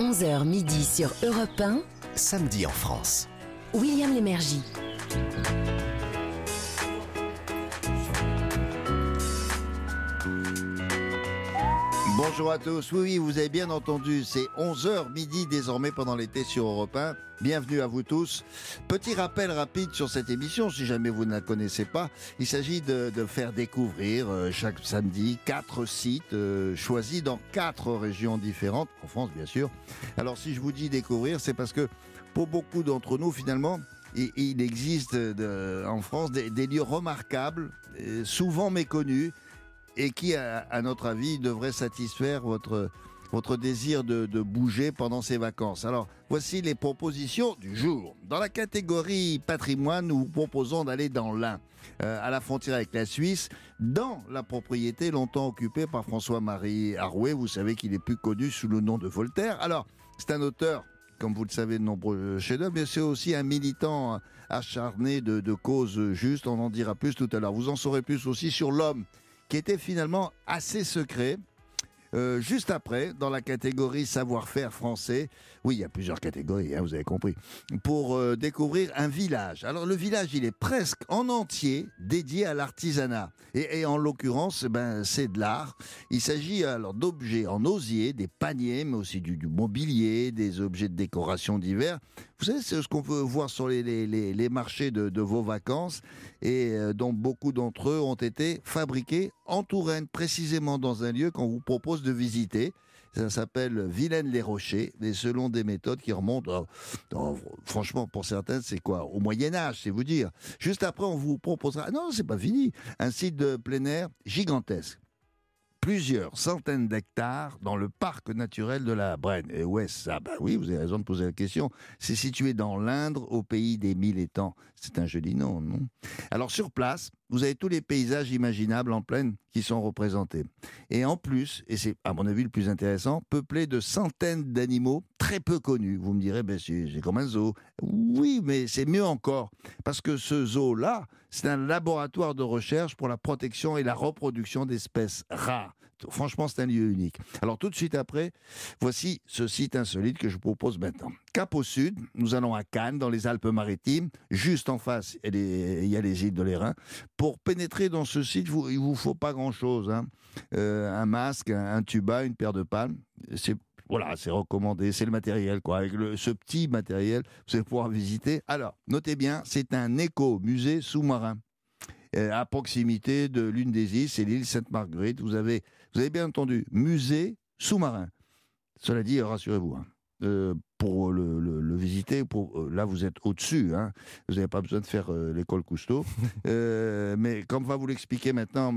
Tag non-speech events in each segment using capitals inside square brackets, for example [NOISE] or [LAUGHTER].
11h midi sur Europe 1, Samedi en France. William Lémergie. Bonjour à tous. Oui, oui, vous avez bien entendu, c'est 11h midi désormais pendant l'été sur Europe 1. Bienvenue à vous tous. Petit rappel rapide sur cette émission, si jamais vous ne la connaissez pas. Il s'agit de, faire découvrir euh, chaque samedi quatre sites euh, choisis dans quatre régions différentes, en France bien sûr. Alors si je vous dis découvrir, c'est parce que pour beaucoup d'entre nous, finalement, il, existe de- en France des, lieux remarquables, euh, souvent méconnus, et qui, à, notre avis, devrait satisfaire votre, votre désir de, de bouger pendant ces vacances. Alors, voici les propositions du jour. Dans la catégorie patrimoine, nous vous proposons d'aller dans l'Ain, euh, à la frontière avec la Suisse, dans la propriété longtemps occupée par François-Marie Arouet. Vous savez qu'il est plus connu sous le nom de Voltaire. Alors, c'est un auteur comme vous le savez, de nombreux chefs-d'œuvre, mais c'est aussi un militant acharné de, de causes justes. On en dira plus tout à l'heure. Vous en saurez plus aussi sur l'homme, qui était finalement assez secret. Euh, juste après, dans la catégorie savoir-faire français, oui, il y a plusieurs catégories, hein, vous avez compris, pour euh, découvrir un village. Alors le village, il est presque en entier dédié à l'artisanat. Et, en l'occurrence, ben, c'est de l'art. Il s'agit alors d'objets en osier, des paniers, mais aussi du mobilier, des objets de décoration divers. Vous savez, c'est ce qu'on peut voir sur les, marchés de, vos vacances et euh, dont beaucoup d'entre eux ont été fabriqués en Touraine, précisément dans un lieu qu'on vous propose de visiter. Ça s'appelle Vilaine-les-Rochers, et selon des méthodes qui remontent, euh, euh, franchement, pour certains, c'est quoi Au Moyen-Âge, c'est vous dire. Juste après, on vous proposera, non, c'est pas fini, un site de plein air gigantesque plusieurs centaines d'hectares dans le parc naturel de la Brenne. Et est-ce ça Ben oui, vous avez raison de poser la question. C'est situé dans l'Indre, au pays des mille étangs. C'est un joli nom, non? Alors sur place, vous avez tous les paysages imaginables en plaine qui sont représentés. Et en plus, et c'est à mon avis le plus intéressant, peuplé de centaines d'animaux très peu connus. Vous me direz, ben c'est comme un zoo. Oui, mais c'est mieux encore. Parce que ce zoo-là, c'est un laboratoire de recherche pour la protection et la reproduction d'espèces rares. Franchement, c'est un lieu unique. Alors tout de suite après, voici ce site insolite que je vous propose maintenant. Cap au sud, nous allons à Cannes, dans les Alpes-Maritimes. Juste en face, il y a les, îles de l'Airain. Pour pénétrer dans ce site, vous- il vous faut pas grand-chose. hein. Euh, un masque, un, tuba, une paire de palmes. Voilà, c'est recommandé, c'est le matériel, quoi. Avec ce petit matériel, vous allez pouvoir visiter. Alors, notez bien, c'est un éco-musée sous-marin. Euh, à proximité de l'une des îles, c'est l'île Sainte-Marguerite. Vous avez, vous avez bien entendu, musée sous-marin. Cela dit, rassurez-vous, hein, euh, pour le, le- le visiter, pour, euh, là vous êtes au-dessus, hein, vous n'avez pas besoin de faire euh, l'école Cousteau. [LAUGHS] Mais comme va vous l'expliquer maintenant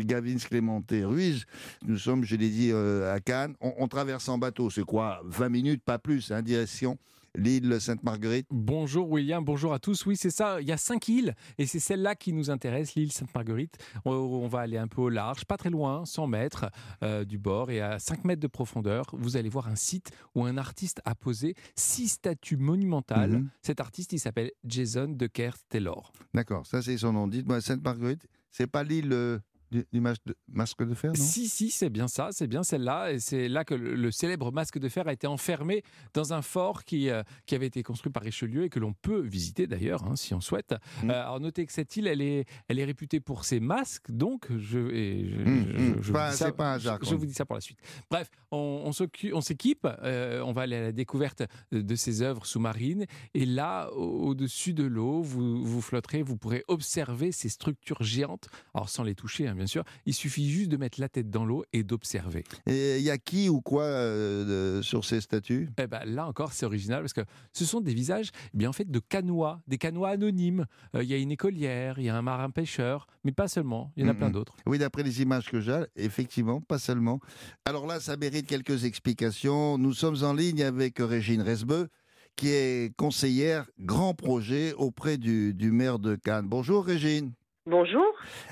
Gavin Clémenté Ruiz, nous sommes, je l'ai dit, à Cannes. On, on traverse en bateau, c'est quoi 20 minutes, pas plus, hein, direction l'île Sainte-Marguerite. Bonjour William, bonjour à tous. Oui, c'est ça. Il y a cinq îles et c'est celle-là qui nous intéresse, l'île Sainte-Marguerite. On, on va aller un peu au large, pas très loin, 100 mètres euh, du bord et à 5 mètres de profondeur. Vous allez voir un site où un artiste a posé six statues monumentales. Mhm. Cet artiste, il s'appelle Jason Decker Taylor. D'accord, ça c'est son nom. Dites-moi, Sainte-Marguerite, c'est pas l'île euh, du, mas- de- masque de fer, non? Si, si, c'est bien ça, c'est bien celle-là. Et c'est là que le, le célèbre masque de fer a été enfermé dans un fort qui, euh, qui avait été construit par Richelieu et que l'on peut visiter d'ailleurs, hein, si on souhaite. Mm. Euh, alors notez que cette île, elle est, elle est réputée pour ses masques, donc je, et je, je- je vous dis ça- c'est pas un hasard, je- quoi. je vous dis ça pour la suite. Bref, on, s'équipe, euh, on va aller à la découverte de, ses œuvres sous-marines. Et là, au- au-dessus de l'eau, vous, vous flotterez, vous pourrez observer ces structures géantes. Alors sans les toucher, hein, bien sûr. Il suffit juste de mettre la tête dans l'eau et d'observer. Et il y a qui ou quoi euh, sur ces statues? Eh ben, là encore, c'est original parce que ce sont des visages eh bien, en fait, de canois, des canois anonymes. Euh, Il y a une écolière, il y a un marin pêcheur, mais pas seulement, il y en a plein d'autres. Oui, d'après les images que j'ai, effectivement, pas seulement. Alors là, ça mérite quelques explications. Nous sommes en ligne avec Régine Resbeux, qui est conseillère grand projet auprès du, du maire de Cannes. Bonjour Régine. Bonjour.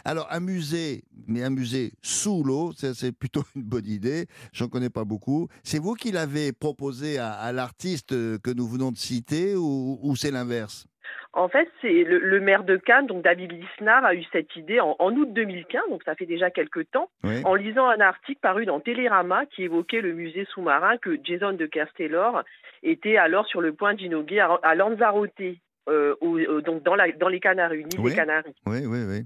Alors, un musée, mais un musée sous l'eau, c'est plutôt une bonne idée. J'en connais pas beaucoup. C'est vous qui l'avez proposé à, à l'artiste que nous venons de citer ou, ou c'est l'inverse? En fait, c'est le, le maire de Cannes, donc David Lisnard, a eu cette idée en, en août 2015, donc ça fait déjà quelques temps, Oui. en lisant un article paru dans Télérama qui évoquait le musée sous-marin que Jason de Kerstelor était alors sur le point d'inaugurer à, à Lanzarote, euh, au- au- donc dans, la, dans les Canaries, une île Oui. des Canaries. Oui, oui, oui.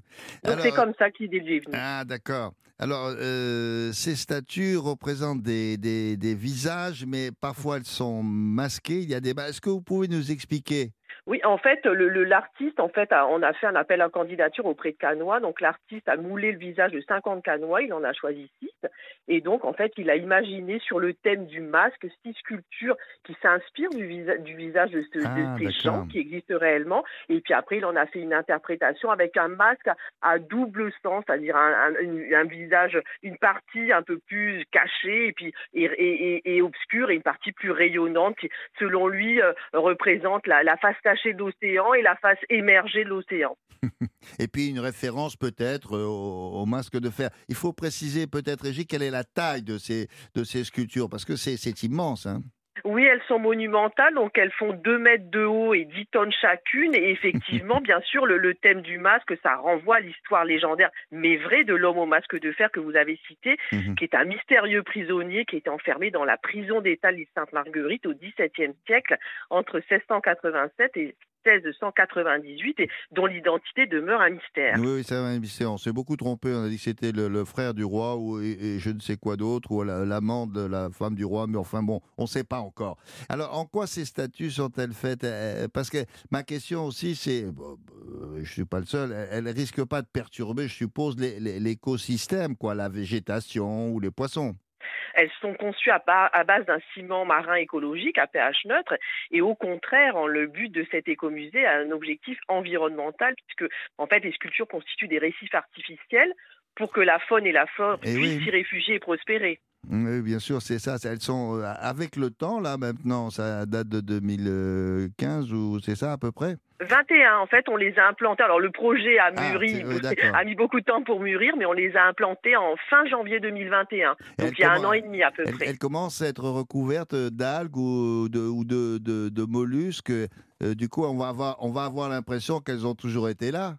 Donc c'est comme ça lui est venue. Ah, d'accord. Alors, euh, ces statues représentent des, des, des visages, mais parfois elles sont masquées. Il y a des. Est-ce que vous pouvez nous expliquer Oui, en fait, le- le- l'artiste, en fait, a- on a fait un appel à candidature auprès de Canois. Donc, l'artiste a moulé le visage de 50 Canois. Il en a choisi 6. Et donc, en fait, il a imaginé sur le thème du masque six sculptures qui s'inspirent du, visa- du visage de, ce- de Ah, ces d'accord. gens qui existent réellement. Et puis après, il en a fait une interprétation avec un masque à double sens, c'est-à-dire un, un- une- un visage, une partie un peu plus cachée et puis et, et, et- et obscure et une partie plus rayonnante qui, selon lui, euh, représente la, la face cachée l'océan et la face émergée de l'océan. [LAUGHS] Et puis une référence peut-être euh, au, masque de fer. Il faut préciser peut-être, Régis, quelle est la taille de ces, de ces sculptures, parce que c'est c'est immense. Hein. Oui, elles sont monumentales, donc elles font 2 mètres de haut et 10 tonnes chacune. Et effectivement, [LAUGHS] bien sûr, le, le thème du masque, ça renvoie à l'histoire légendaire, mais vraie, de l'homme au masque de fer que vous avez cité, Mhm. qui est un mystérieux prisonnier qui était enfermé dans la prison d'État de l'île Sainte-Marguerite au XVIIe siècle, entre 1687 et 1698, et dont l'identité demeure un mystère. Oui, oui, ça va, c'est- on s'est beaucoup trompé. On a dit que c'était le, frère du roi ou, je ne sais quoi d'autre, ou la- l'amant de la femme du roi, mais enfin bon, on ne sait pas encore. Alors, en quoi ces statues sont-elles faites? Euh, Parce que ma question aussi, c'est, euh, je ne suis pas le seul, elles ne risquent pas de perturber, je suppose, l'écosystème, quoi, la végétation ou les poissons. Elles sont conçues à, ba- à base d'un ciment marin écologique à pH neutre et au contraire, en- le but de cet écomusée a un objectif environnemental puisque en fait les sculptures constituent des récifs artificiels pour que la faune et la flore Eh puissent oui. s'y réfugier et prospérer. Oui, bien sûr, c'est ça. Elles sont euh, avec le temps, là, maintenant, ça date de 2015 ou c'est ça à peu près? 21, en fait, on les a implantés. Alors le projet a Ah, mûri, [LAUGHS] oui, a mis beaucoup de temps pour mûrir, mais on les a implantés en fin janvier 2021. Et Donc il y a un an et demi à peu près. elles commencent à être recouvertes d'algues ou de, ou de, de- de mollusques. Euh, du coup, on va avoir, on va avoir l'impression qu'elles ont toujours été là.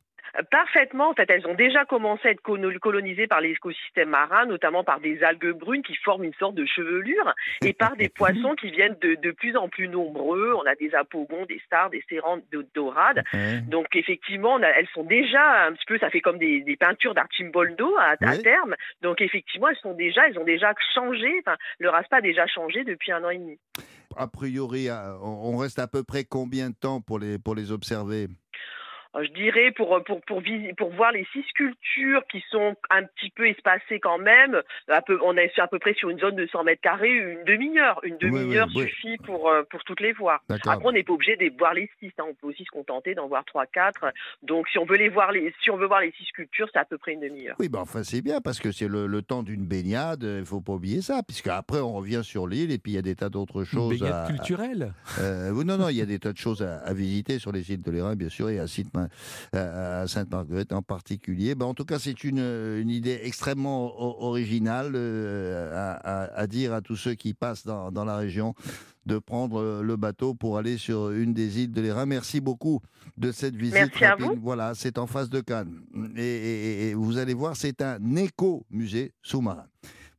Parfaitement. En fait, elles ont déjà commencé à être colo- colonisées par l'écosystème marin, notamment par des algues brunes qui forment une sorte de chevelure et par des poissons qui viennent de, de plus en plus nombreux. On a des apogons, des stars, des sérantes de dorades. Donc effectivement, on a- elles sont déjà un petit peu, ça fait comme des, des peintures d'Archimboldo à, à Oui. terme. Donc effectivement, elles sont déjà, elles ont déjà changé. Enfin, leur aspect a déjà changé depuis un an et demi. A priori, à- on reste à peu près combien de temps pour les, pour les observer? Euh, Je dirais pour pour pour pour voir les six sculptures qui sont un petit peu espacées quand même. Peu, on est à peu près sur une zone de 100 mètres carrés, une demi-heure. Une Oui, oui, demi-heure oui. suffit pour euh, pour toutes les voir. Après, on n'est pas obligé de voir les six. hein. On peut aussi se contenter d'en voir trois, quatre. Donc, si on veut les voir les si on veut voir les six sculptures, c'est à peu près une demi-heure. Oui, ben enfin c'est bien parce que c'est le, le temps d'une baignade, il faut pas oublier ça, puisque après on revient sur l'île et puis il y a des tas d'autres Une choses. baignade à- culturelle. Euh, oui, non, non, il y a des tas de choses à, à visiter sur les îles de l'Érins, bien sûr, et à, Sainte- à- à Sainte-Marguerite en particulier. Ben, en tout cas, c'est une, une idée extrêmement originale euh, à, à- à dire à tous ceux qui passent dans, dans la région de prendre le bateau pour aller sur une des îles de l'Érins. Merci beaucoup de cette visite. Merci à vous. Voilà, c'est en face de Cannes. Et, et- et vous allez voir, c'est un éco-musée sous-marin.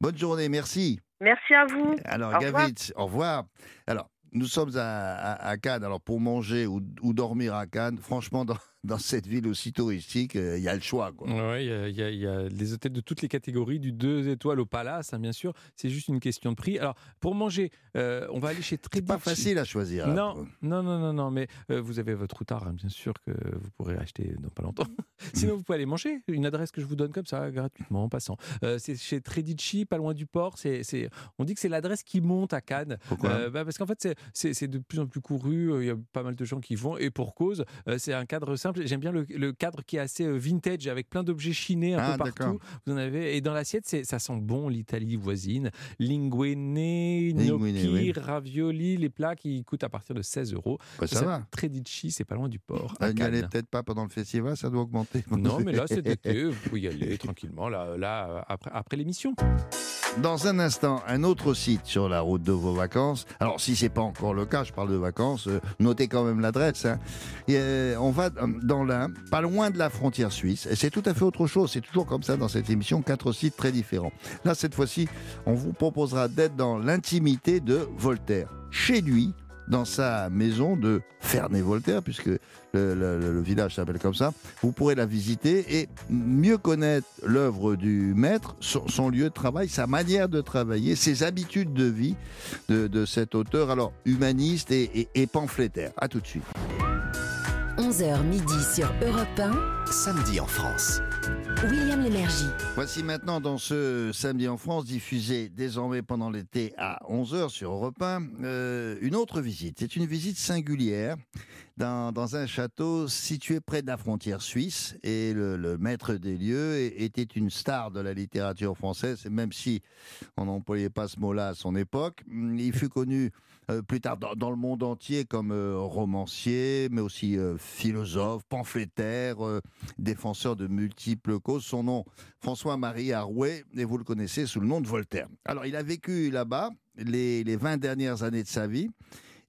Bonne journée, merci. Merci à vous. Alors, Au revoir. Gavitz, au revoir. Alors, nous sommes à, à- à Cannes. Alors, pour manger ou, ou dormir à Cannes, franchement, dans, dans cette ville aussi touristique, euh, il y a le choix. Quoi. Ouais, il y, a- y y les hôtels de toutes les catégories, du 2 étoiles au Palace, hein, bien sûr. C'est juste une question de prix. Alors, pour manger, euh, on va aller chez Tredici. pas facile à choisir. Non, non, non, non, non, mais euh, vous avez votre routard, hein, bien sûr, que vous pourrez acheter dans pas longtemps. [LAUGHS] Sinon, vous pouvez aller manger. Une adresse que je vous donne comme ça, gratuitement, en passant. C'est chez Tredici, pas loin du port. C'est, on dit que c'est l'adresse qui monte à Cannes. Pourquoi bah, parce qu'en fait, c'est, de plus en plus couru. Il y a pas mal de gens qui vont. Et pour cause, c'est un cadre simple. J'aime bien le, le cadre qui est assez euh, vintage, avec plein d'objets chinés un Ah, peu d'accord. partout. Vous en avez. Et dans l'assiette, ça sent bon l'Italie voisine. Linguine, gnocchi, oui. ravioli, les plats qui coûtent à partir de 16 euros. Bah, ça va. Tredici, c'est pas loin du port. Euh, N'y allez peut-être pas pendant le festival, ça doit augmenter. Non, mais là, cet [LAUGHS] été, vous pouvez y aller tranquillement, là, là après, après l'émission. Dans un instant, un autre site sur la route de vos vacances. Alors, si c'est pas encore le cas, je parle de vacances, euh, notez quand même l'adresse. hein. Et, euh, on va euh, dans l'Ain, pas loin de la frontière suisse. Et c'est tout à fait autre chose. C'est toujours comme ça dans cette émission, quatre sites très différents. Là, cette fois-ci, on vous proposera d'être dans l'intimité de Voltaire. Chez lui, dans sa maison de Ferney-Voltaire, puisque le, village s'appelle comme ça. Vous pourrez la visiter et mieux connaître l'œuvre du maître, son, lieu de travail, sa manière de travailler, ses habitudes de vie de, de cet auteur, alors humaniste et, et- et pamphlétaire. À tout de suite. 11h midi sur Europe 1. Samedi en France. William Lémergie. Voici maintenant dans ce samedi en France, diffusé désormais pendant l'été à 11h sur Europe 1, euh, une autre visite. C'est une visite singulière dans, dans un château situé près de la frontière suisse. Et le, le maître des lieux était une star de la littérature française, et même si on n'employait pas ce mot-là à son époque. Il fut connu euh, plus tard dans, le monde entier comme euh, romancier, mais aussi euh, philosophe, pamphlétaire, défenseur de multiples causes. Son nom, François-Marie Arouet, et vous le connaissez sous le nom de Voltaire. Alors, il a vécu là-bas les, les 20 dernières années de sa vie,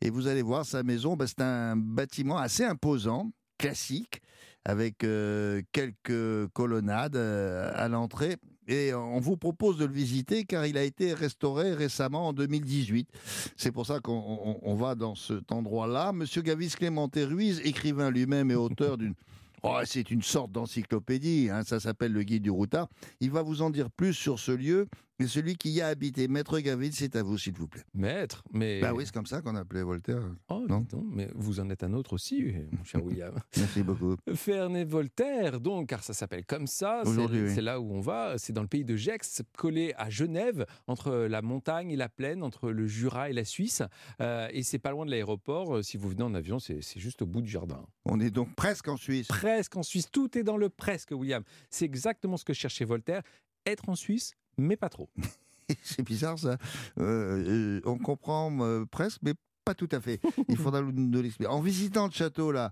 et vous allez voir, sa maison, ben, c'est un bâtiment assez imposant, classique, avec quelques colonnades à l'entrée. Et on vous propose de le visiter car il a été restauré récemment en 2018. C'est pour ça qu'on on- on va dans cet endroit-là. Monsieur Gavis Clémenté Ruiz, écrivain lui-même et auteur d'une [LAUGHS] Oh, c'est une sorte d'encyclopédie, hein, ça s'appelle le guide du routard. Il va vous en dire plus sur ce lieu et celui qui y a habité. Maître Gavis, c'est à vous, s'il vous plaît. Maître, mais. Bah oui, c'est comme ça qu'on appelait Voltaire. Oh, Non. donc, mais vous en êtes un autre aussi, mon cher [LAUGHS] William. Merci beaucoup. Ferney Voltaire, donc, car ça s'appelle comme ça. c'est- Aujourd'hui, oui. C'est là où on va. C'est dans le pays de Gex, collé à Genève, entre la montagne et la plaine, entre le Jura et la Suisse. Euh, et c'est pas loin de l'aéroport. Euh, Si vous venez en avion, c'est c'est juste au bout du jardin. On est donc presque en Suisse. Presque en Suisse. Tout est dans le presque, William. C'est exactement ce que cherchait Voltaire. Être en Suisse, mais pas trop. [LAUGHS] C'est bizarre ça. Euh, on comprend euh, presque, mais pas tout à fait. Il faudra nous, l'expliquer. En visitant le château là,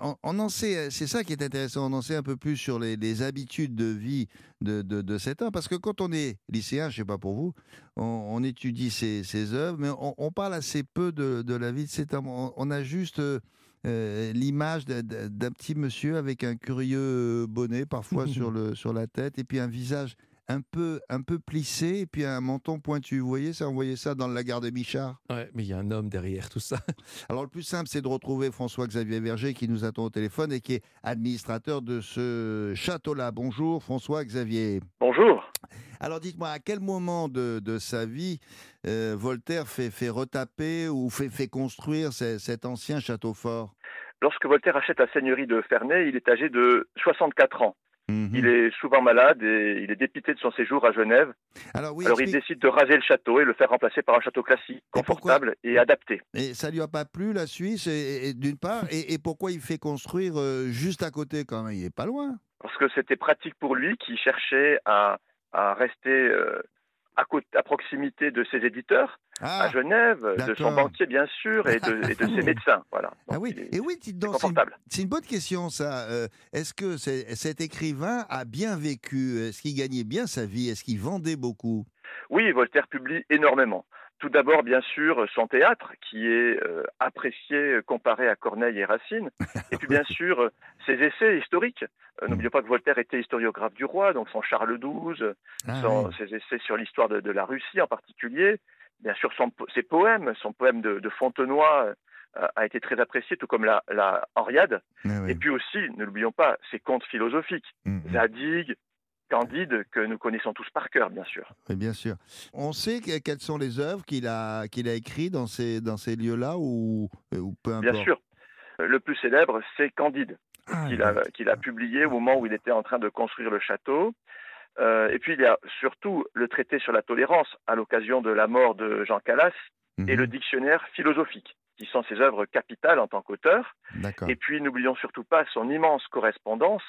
on, on en sait, euh, c'est ça qui est intéressant, on en sait un peu plus sur les, les habitudes de vie de, de, de cet homme. Parce que quand on est lycéen, je sais pas pour vous, on, on étudie ses, ses œuvres, mais on, on parle assez peu de, de la vie de cet homme. On, a juste euh, l'image d'un petit monsieur avec un curieux bonnet parfois [LAUGHS] sur, le, sur la tête et puis un visage un peu, un peu plissé et puis un menton pointu. Vous voyez ça, on voyait ça dans la gare de Michard. Ouais, mais il y a un homme derrière tout ça. [LAUGHS] Alors le plus simple, c'est de retrouver François-Xavier Verger qui nous attend au téléphone et qui est administrateur de ce château-là. Bonjour François-Xavier. Bonjour. Alors dites-moi, à quel moment de, de sa vie euh, Voltaire fait, fait retaper ou fait, fait construire ce- cet ancien château fort? Lorsque Voltaire achète la seigneurie de Ferney, il est âgé de 64 ans. Mhm. Il est souvent malade et il est dépité de son séjour à Genève. Alors oui, Alors il décide de raser le château et le faire remplacer par un château classique, confortable et adapté. et ça lui a pas plu la Suisse et, et- d'une part et, et pourquoi il fait construire euh, juste à côté quand même? Il est pas loin. Parce que c'était pratique pour lui qui cherchait à, à rester euh, à, côté, à proximité de ses éditeurs Ah, à Genève, de son banquier bien sûr et de, et de ses [LAUGHS] médecins. Voilà. ah oui, et oui, dites c'est donc, c'est une, bonne question ça. Euh, Est-ce que cet écrivain a bien vécu? Est-ce qu'il gagnait bien sa vie? Est-ce qu'il vendait beaucoup? Oui, Voltaire publie énormément. Tout d'abord, bien sûr, son théâtre, qui est euh, apprécié euh, comparé à Corneille et Racine. [LAUGHS] Et puis, bien sûr, euh, ses essais historiques. Euh, N'oublions pas que Voltaire était historiographe du roi, donc son Charles XII, Ah son- oui. ses essais sur l'histoire de, de la Russie en particulier. Bien sûr, son, ses poèmes, son poème de, de Fontenoy euh, a été très apprécié, tout comme la, la Henriade. Ah oui. Et puis aussi, ne l'oublions pas, ses contes philosophiques. Mm, mm. Zadig, Candide, que nous connaissons tous par cœur, bien sûr. Oui, bien sûr. On sait que- quelles sont les œuvres qu'il a, qu'il a écrites dans ces, dans ces lieux-là ou, ou peu importe? Bien sûr. Euh, Le plus célèbre, c'est Candide, Ah, qu'il a, a publié au moment où il était en train de construire le château. Euh, et puis, il y a surtout le traité sur la tolérance à l'occasion de la mort de Jean Calas et Mhm. le dictionnaire philosophique, qui sont ses œuvres capitales en tant qu'auteur. Et puis, n'oublions surtout pas son immense correspondance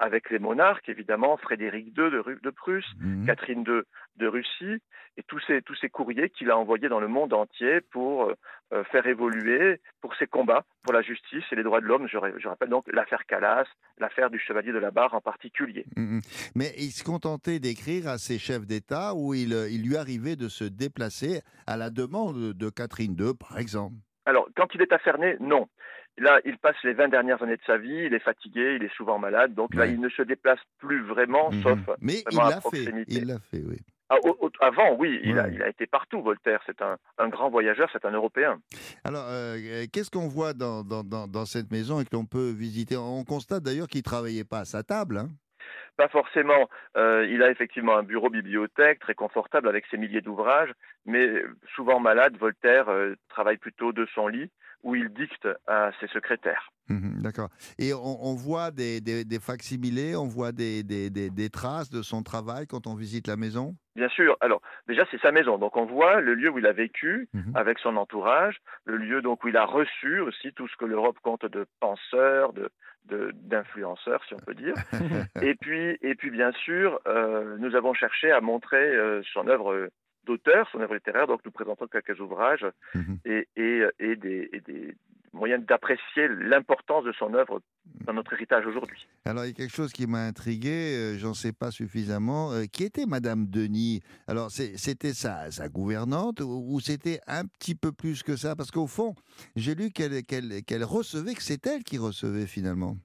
avec les monarques, évidemment, Frédéric II de, Ru- de Prusse, Mhm. Catherine II de Russie, et tous ces, tous ces courriers qu'il a envoyés dans le monde entier pour euh, euh, faire évoluer, pour ses combats pour la justice et les droits de l'homme. Je, rappelle donc l'affaire Calas, l'affaire du Chevalier de la Barre en particulier. Mhm. Mais il se contentait d'écrire à ses chefs d'État où il, euh, il lui arrivait de se déplacer à la demande de Catherine II, par exemple. Alors, quand il est afferné, non. Là, il passe les 20 dernières années de sa vie, il est fatigué, il est souvent malade, donc là, il ne se déplace plus vraiment, Mhm. sauf Mais il vraiment à l'a fait. proximité. Il l'a fait, oui. Ah, avant, oui, il, a, il été partout, Voltaire. C'est un, un grand voyageur, c'est un Européen. Alors, euh, qu'est-ce qu'on voit dans, dans, dans, dans cette maison et que l'on peut visiter? On constate d'ailleurs qu'il ne travaillait pas à sa table. hein. Pas forcément. euh, il a effectivement un bureau bibliothèque très confortable avec ses milliers d'ouvrages, mais souvent malade, Voltaire euh, travaille plutôt de son lit où il dicte à ses secrétaires. Mhm, D'accord. Et on, on voit des, des, des facsimilés, on voit des, traces de son travail quand on visite la maison? Bien sûr. Alors, déjà, c'est sa maison. Donc, on voit le lieu où il a vécu Mhm. avec son entourage, le lieu donc où il a reçu aussi tout ce que l'Europe compte de penseurs, de de- d'influenceurs, si on peut dire. [LAUGHS] et puis, et puis, bien sûr, euh, nous avons cherché à montrer euh, son œuvre d'auteur, son œuvre littéraire. Donc, nous présentons quelques ouvrages Mhm. et, et, et des, et des moyens d'apprécier l'importance de son œuvre dans notre héritage aujourd'hui. Alors, il y a quelque chose qui m'a intrigué, euh, j'en sais pas suffisamment. euh, qui était Madame Denis? Alors, c'était sa, sa gouvernante ou, ou c'était un petit peu plus que ça? Parce qu'au fond, j'ai lu qu'elle recevait, que c'est elle qui recevait finalement.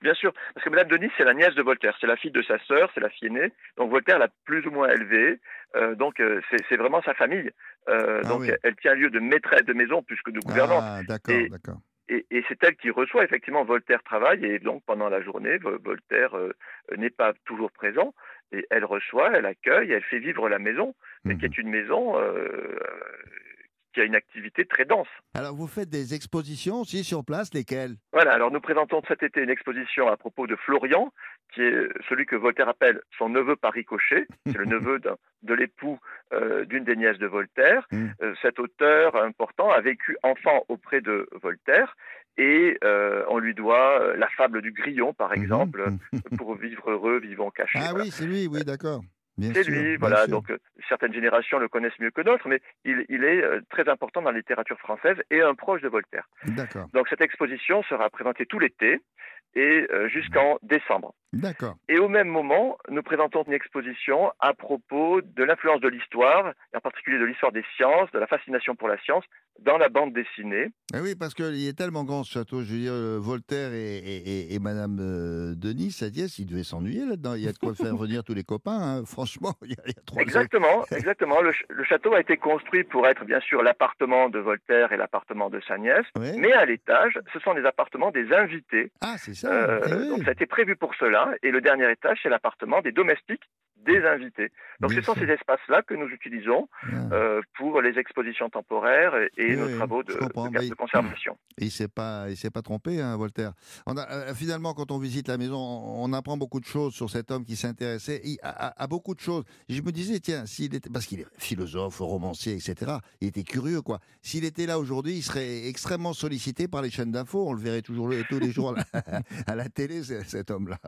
Bien sûr, parce que Madame Denis, c'est la nièce de Voltaire, c'est la fille de sa sœur, c'est la fille aînée. Donc Voltaire l'a plus ou moins élevée. Euh, donc euh, c'est vraiment sa famille. Euh, Ah donc oui. elle tient lieu de maîtresse de maison plus que de gouvernante. Ah, d'accord, d'accord. Et, et c'est elle qui reçoit effectivement Voltaire travaille et donc pendant la journée Vo- Voltaire euh, n'est pas toujours présent et elle reçoit, elle accueille, elle fait vivre la maison, mais qui Mhm. est une maison euh, qui a une activité très dense. Alors, vous faites des expositions aussi sur place, lesquelles? Voilà, alors nous présentons cet été une exposition à propos de Florian, qui est celui que Voltaire appelle son neveu par ricochet. C'est le [LAUGHS] neveu de l'époux euh, d'une des nièces de Voltaire. Mm. Euh, cet auteur important a vécu enfant auprès de Voltaire et euh, on lui doit la fable du grillon, par exemple, Mhm. pour vivre heureux, vivons cachés. Ah Voilà. oui, c'est lui, oui, d'accord. C'est lui, voilà. sûr. Donc, euh, certaines générations le connaissent mieux que d'autres, mais il, il est euh, très important dans la littérature française et un proche de Voltaire. D'accord, Donc cette exposition sera présentée tout l'été et euh, jusqu'en décembre. D'accord. Et au même moment, nous présentons une exposition à propos de l'influence de l'histoire, en particulier de l'histoire des sciences, de la fascination pour la science, dans la bande dessinée. Ah oui, parce qu'il est tellement grand ce château. Je veux dire, euh, Voltaire et, et, et- et Madame euh, Denis, sa nièce, ils devaient s'ennuyer là-dedans. Il y a de quoi faire [LAUGHS] venir tous les copains. hein. Franchement, il y, a, il y a trois Exactement, exactement. Le, ch- le château a été construit pour être bien sûr l'appartement de Voltaire et l'appartement de sa nièce, mais à l'étage, ce sont les appartements des invités. Ah, c'est ça. Euh, eh oui. Donc ça a été prévu pour cela. Et le dernier étage, c'est l'appartement des domestiques des invités. Donc ce sont ces espaces-là que nous utilisons Ah. euh, pour les expositions temporaires et, et Oui, nos travaux de, de, de conservation. [CLEARS THROAT] Il s'est pas, il s'est pas trompé, hein, Voltaire. On a, euh, finalement, quand on visite la maison, on, apprend beaucoup de choses sur cet homme qui s'intéressait à, beaucoup de choses. Je me disais, tiens, s'il était, parce qu'il est philosophe, romancier, etc. Il était curieux, quoi. S'il était là aujourd'hui, il serait extrêmement sollicité par les chaînes d'infos. On le verrait toujours tous les jours à la, [LAUGHS] à la télé, ce- cet homme-là.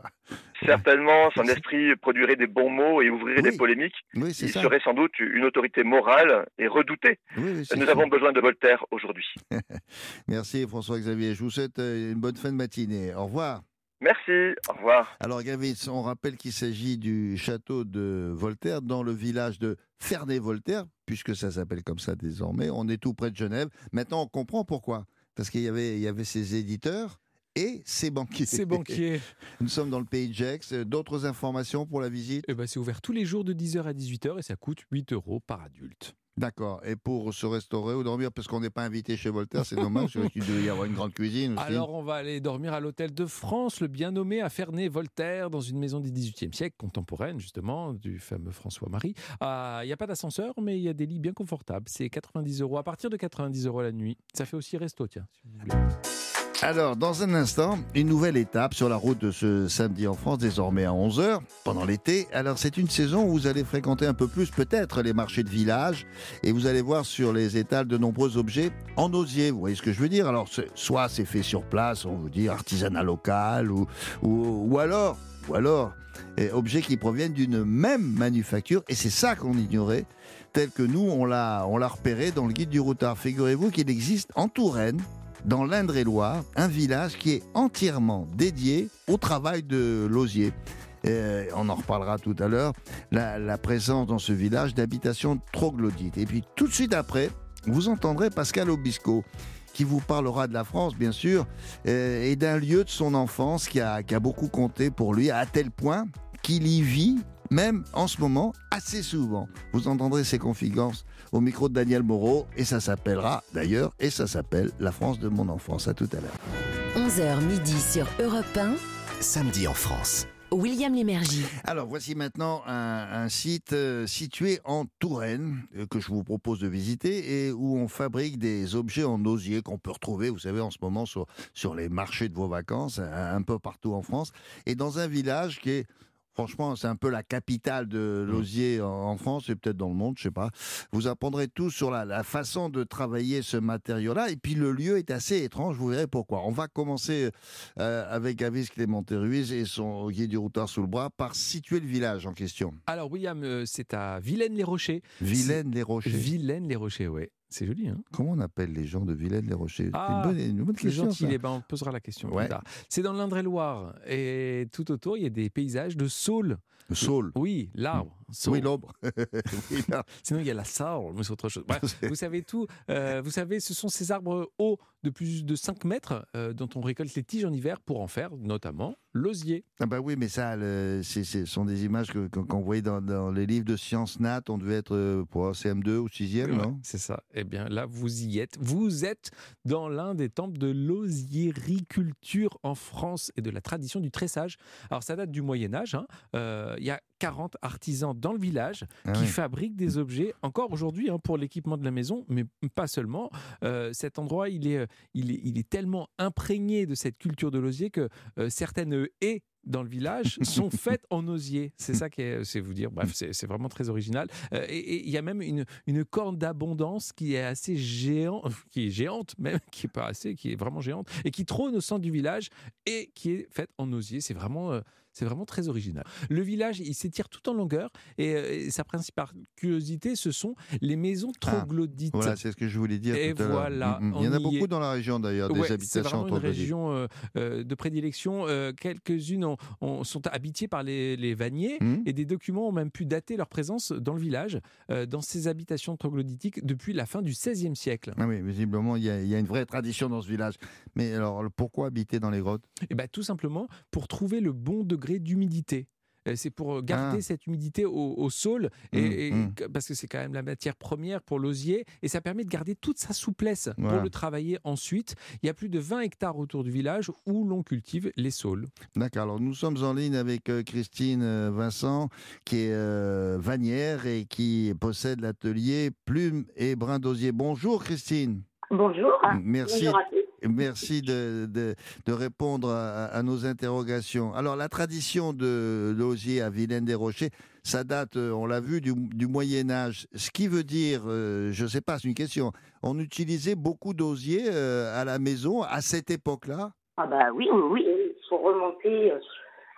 Certainement, son esprit produirait des bons mots et ouvrirait Oui, des polémiques. Oui, Il ça. serait sans doute une autorité morale et redoutée. Oui, Nous ça. avons besoin de Voltaire aujourd'hui. [LAUGHS] Merci François-Xavier. Je vous souhaite euh, une bonne fin de matinée. Au revoir. Merci, au revoir. Alors Gavitz, on rappelle qu'il s'agit du château de Voltaire dans le village de Ferney-Voltaire, puisque ça s'appelle comme ça désormais. On est tout près de Genève. Maintenant, on comprend pourquoi. Parce qu'il y avait, il y avait ses éditeurs et ses banquiers. C'est banquier. [LAUGHS] Nous sommes dans le pays de Gex. D'autres informations pour la visite Eh ben, c'est ouvert tous les jours de 10h à 18h et ça coûte 8 euros par adulte. D'accord. Et pour se restaurer ou dormir, parce qu'on n'est pas invité chez Voltaire, c'est dommage, parce qu'il devait y avoir une grande cuisine aussi. Alors, on va aller dormir à l'hôtel de France, le bien nommé à Ferney-Voltaire, dans une maison du XVIIIe siècle, contemporaine justement, du fameux François-Marie. Ah, Il n'y a pas d'ascenseur, mais il y a des lits bien confortables. C'est 90 euros. À partir de 90 euros la nuit, ça fait aussi resto, tiens, si vous voulez. Alors, dans un instant, une nouvelle étape sur la route de ce samedi en France, désormais à 11h, pendant l'été. Alors, c'est une saison où vous allez fréquenter un peu plus, peut-être, les marchés de village, et vous allez voir sur les étals de nombreux objets en osier. Vous voyez ce que je veux dire? Alors, soit c'est fait sur place, on vous dit artisanat local, ou, ou, alors ou alors eh, objets qui proviennent d'une même manufacture, et c'est ça qu'on ignorait, tel que nous, on l'a repéré dans le guide du routard. Figurez-vous qu'il existe en Touraine, dans l'Indre-et-Loire, un village qui est entièrement dédié au travail de l'osier. On en reparlera tout à l'heure, la, la présence dans ce village d'habitations troglodytes. Et puis tout de suite après, vous entendrez Pascal Obisco qui vous parlera de la France, bien sûr, euh, et d'un lieu de son enfance qui a, qui a beaucoup compté pour lui, à tel point qu'il y vit, même en ce moment, assez souvent. Vous entendrez ses confidences au micro de Daniel Moreau, et ça s'appellera d'ailleurs, et ça s'appelle La France de mon enfance. À tout à l'heure. 11h midi sur Europe 1. Samedi en France. William Lémergie. Alors voici maintenant un, un site euh, situé en Touraine euh, que je vous propose de visiter et où on fabrique des objets en osier qu'on peut retrouver, vous savez, en ce moment sur, sur les marchés de vos vacances, un, un peu partout en France, et dans un village qui est Franchement, c'est un peu la capitale de l'osier en, France et peut-être dans le monde, je sais pas. Vous apprendrez tout sur la, la façon de travailler ce matériau-là. Et puis le lieu est assez étrange, vous verrez pourquoi. On va commencer euh, avec Avis Clémenté Ruiz et son guide du routard sous le bras par situer le village en question. Alors, William, euh, c'est à Vilaine-les-Rochers. Vilaine-les-Rochers. Vilaine-les-Rochers, ouais. C'est joli, hein Comment on appelle les gens de Vilaine-les-Rochers Ah, une bonne, une bonne question. gentil, eh ben, on posera la question plus tard. C'est dans l'Indre-et-Loire. Et tout autour, il y a des paysages de saules. Le saule. Oui, l'arbre. Oui, l'ombre. [LAUGHS] Oui. [LAUGHS] Sinon, il y a la saule, mais c'est autre chose. Bref, [LAUGHS] vous savez tout. Euh, vous savez, ce sont ces arbres hauts de plus de 5 mètres euh, dont on récolte les tiges en hiver pour en faire notamment l'osier. Ah bah oui, mais ça, le- c'est- ce sont des images que- qu'on qu'on voyait dans, dans les livres de sciences nat. On devait être pour CM2 ou 6e, Ouais, non? C'est ça. Eh bien, là, vous y êtes. Vous êtes dans l'un des temples de l'osiericulture en France et de la tradition du tressage. Alors, ça date du Moyen-Âge. hein. Euh, Il y a 40 artisans dans le village Ah qui oui. fabriquent des objets, encore aujourd'hui, hein, pour l'équipement de la maison, mais pas seulement. Euh, cet endroit, il est, euh, il, est, il est tellement imprégné de cette culture de l'osier que euh, certaines haies dans le village [LAUGHS] sont faites en osier. C'est ça qui est, c'est vous dire, bref, c'est vraiment très original. Euh, et et il y a même une, une corne d'abondance qui est assez géante, qui est géante même, [LAUGHS] qui est pas assez, qui est vraiment géante, et qui trône au centre du village et qui est faite en osier. C'est vraiment, euh, c'est vraiment très original. Le village, il s'étire tout en longueur et, euh, et sa principale curiosité, ce sont les maisons troglodytes. Ah, Voilà, c'est ce que je voulais dire Et tout à l'heure. voilà, Mm, mm. Il y en a beaucoup est. dans la région d'ailleurs, des Ouais, c'est habitations vraiment une troglodytes. région euh, euh, de prédilection. Euh, Quelques-unes ont- ont- sont habitées par les, les vanniers Hmm et des documents ont même pu dater leur présence dans le village, dans ces habitations troglodytiques depuis la fin du XVIe siècle. Ah oui, visiblement, il y, a, il y a une vraie tradition dans ce village. Mais alors, pourquoi habiter dans les grottes? Et ben, tout simplement pour trouver le bon degré d'humidité. Euh, C'est pour garder Ah. cette humidité au, au sol, et, Mm, et- mm. parce que c'est quand même la matière première pour l'osier, et ça permet de garder toute sa souplesse Voilà. pour le travailler ensuite. Il y a plus de 20 hectares autour du village où l'on cultive les saules. D'accord, alors nous sommes en ligne avec euh, Christine euh, Vincent, qui est euh, vannière et qui possède l'atelier Plume et Brin d'Osier. Bonjour Christine. Bonjour. Merci. Bonjour à tous. Merci de, de- de répondre à, à nos interrogations. Alors, la tradition de l'osier à Vilaine-des-Rochers, ça date, euh, on l'a vu, du, du Moyen Âge. Ce qui veut dire, euh, je ne sais pas, c'est une question, on utilisait beaucoup d'osier euh, à la maison à cette époque-là? Ah bah oui, oui, il faut remonter, euh,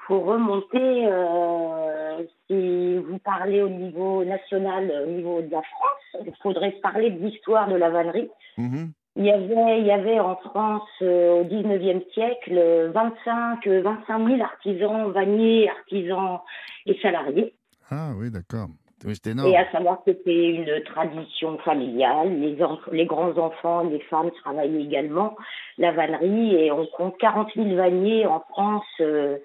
faut remonter. euh, si vous parlez au niveau national, au niveau de la France, il faudrait parler de l'histoire de la vannerie. Mhm. Il y avait, il y avait en France euh, au 19e siècle euh, 25, euh, 25 000 artisans, vanniers, artisans et salariés. Ah oui, d'accord. Oui. Et à savoir que c'était une tradition familiale. Les, les grands-enfants, les femmes travaillaient également la vannerie et on compte 40 000 vanniers en France euh,